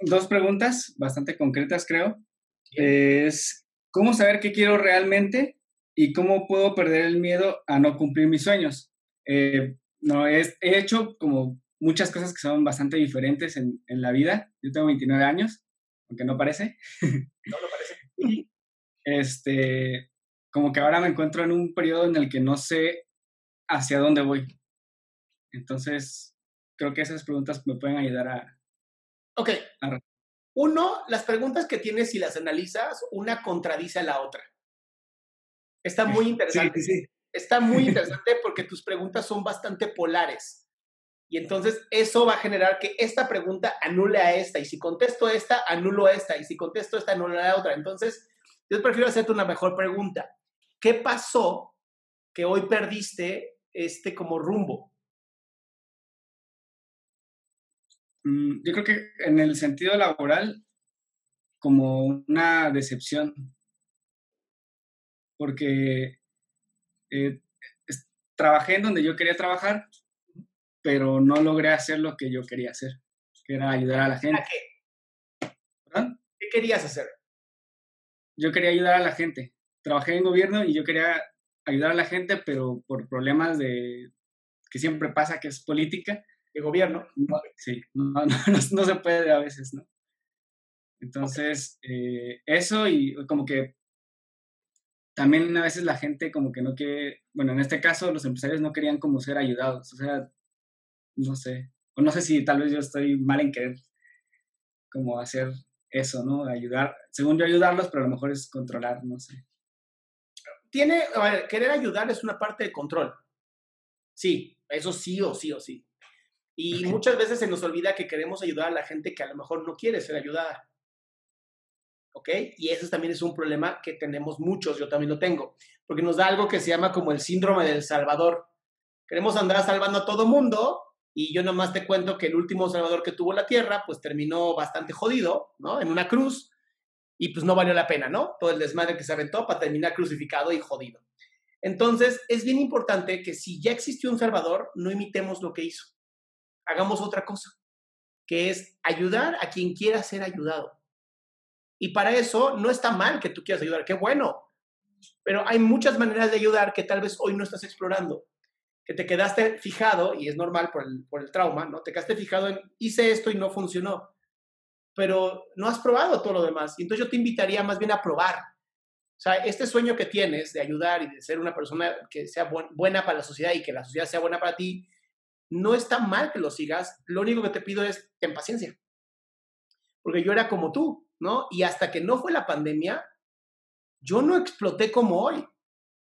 dos preguntas bastante concretas, creo. Es, ¿cómo saber qué quiero realmente y cómo puedo perder el miedo a no cumplir mis sueños? Eh, no, he, he hecho como muchas cosas que son bastante diferentes en, en, la vida. Yo tengo 29 años, aunque no parece. No lo parece. y este, como que ahora me encuentro en un periodo en el que no sé hacia dónde voy. Entonces, creo que esas preguntas me pueden ayudar a, Ok. Uno, las preguntas que tienes, si las analizas, una contradice a la otra. Está muy interesante. Sí, sí. Está muy interesante porque tus preguntas son bastante polares. Y entonces eso va a generar que esta pregunta anule a esta. Y si contesto esta, anulo esta. Y si contesto esta, anulo a la otra. Entonces, yo prefiero hacerte una mejor pregunta. ¿Qué pasó que hoy perdiste este como rumbo? Yo creo que en el sentido laboral, como una decepción, porque eh, trabajé en donde yo quería trabajar, pero no logré hacer lo que yo quería hacer, que era ayudar a la gente. ¿A qué? ¿Verdad? ¿Qué querías hacer? Yo quería ayudar a la gente. Trabajé en gobierno y yo quería ayudar a la gente, pero por problemas de que siempre pasa, que es política, de gobierno. sí, no, no, no, se puede a veces, ¿no? Entonces, eh, eso y como que también a veces la gente como que no quiere, bueno, en este caso los empresarios no querían como ser ayudados, o sea, no sé, o no sé si tal vez yo estoy mal en querer como hacer eso, ¿no? Ayudar, según yo ayudarlos, pero a lo mejor es controlar, no sé. Tiene, querer ayudar es una parte de control. Sí, eso sí o sí o sí. Y muchas veces se nos olvida que queremos ayudar a la gente que a lo mejor no quiere ser ayudada. ¿Ok? Y eso también es un problema que tenemos muchos, yo también lo tengo, porque nos da algo que se llama como el síndrome del Salvador. Queremos andar salvando a todo mundo y yo nomás te cuento que el último Salvador que tuvo la tierra, pues terminó bastante jodido, ¿no? En una cruz y pues no valió la pena, ¿no? Todo el desmadre que se aventó para terminar crucificado y jodido. Entonces, es bien importante que si ya existió un Salvador, no imitemos lo que hizo hagamos otra cosa, que es ayudar a quien quiera ser ayudado. Y para eso no está mal que tú quieras ayudar, qué bueno. Pero hay muchas maneras de ayudar que tal vez hoy no estás explorando, que te quedaste fijado, y es normal por el, por el trauma, ¿no? Te quedaste fijado en, hice esto y no funcionó, pero no has probado todo lo demás. Y entonces yo te invitaría más bien a probar. O sea, este sueño que tienes de ayudar y de ser una persona que sea buena para la sociedad y que la sociedad sea buena para ti, no está mal que lo sigas, lo único que te pido es ten paciencia. Porque yo era como tú, ¿no? Y hasta que no fue la pandemia, yo no exploté como hoy.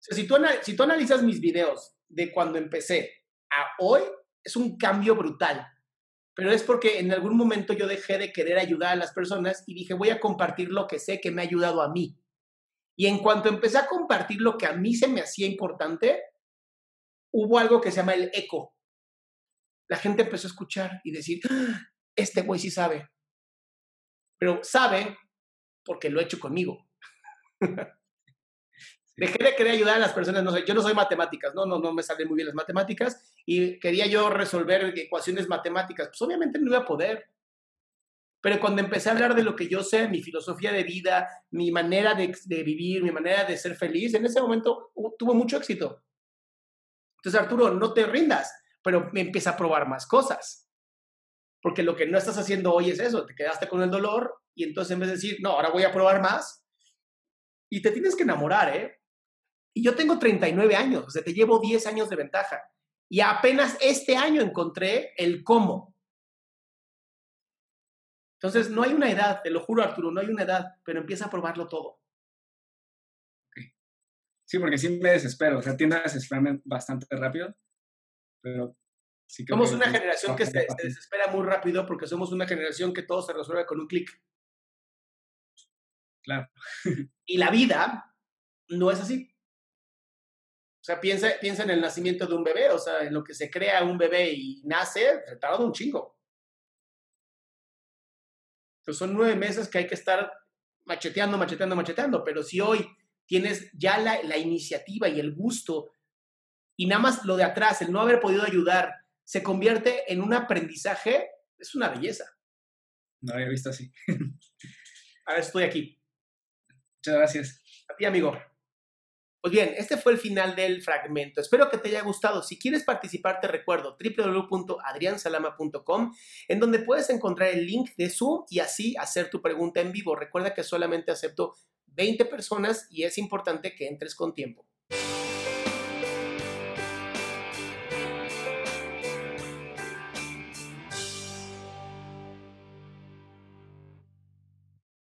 Si tú, si tú analizas mis videos de cuando empecé a hoy, es un cambio brutal. Pero es porque en algún momento yo dejé de querer ayudar a las personas y dije, voy a compartir lo que sé que me ha ayudado a mí. Y en cuanto empecé a compartir lo que a mí se me hacía importante, hubo algo que se llama el eco la gente empezó a escuchar y decir, ¡Ah! este güey sí sabe. Pero sabe porque lo he hecho conmigo. Dejé de querer ayudar a las personas, no sé, yo no soy matemáticas, no, no, no me salen muy bien las matemáticas y quería yo resolver ecuaciones matemáticas, pues obviamente no iba a poder. Pero cuando empecé a hablar de lo que yo sé, mi filosofía de vida, mi manera de, de vivir, mi manera de ser feliz, en ese momento tuvo mucho éxito. Entonces, Arturo, no te rindas pero me empieza a probar más cosas. Porque lo que no estás haciendo hoy es eso, te quedaste con el dolor y entonces en vez de decir, no, ahora voy a probar más, y te tienes que enamorar, ¿eh? Y yo tengo 39 años, o sea, te llevo 10 años de ventaja. Y apenas este año encontré el cómo. Entonces, no hay una edad, te lo juro, Arturo, no hay una edad, pero empieza a probarlo todo. Sí, porque sí me desespero, o sea, tiendo a desesperarme bastante rápido pero somos una generación que se, desespera muy rápido porque somos una generación que todo se resuelve con un clic. Claro. y la vida no es así. O sea, piensa, piensa en el nacimiento de un bebé, o sea, en lo que se crea un bebé y nace, se tarda un chingo. Entonces son nueve meses que hay que estar macheteando, macheteando, macheteando, pero si hoy tienes ya la, la iniciativa y el gusto y nada más lo de atrás, el no haber podido ayudar, se convierte en un aprendizaje, es una belleza. No había visto así. A ver, estoy aquí. Muchas gracias. A ti, amigo. Pues bien, este fue el final del fragmento. Espero que te haya gustado. Si quieres participar, te recuerdo www.adriansalama.com, en donde puedes encontrar el link de Zoom y así hacer tu pregunta en vivo. Recuerda que solamente acepto 20 personas y es importante que entres con tiempo.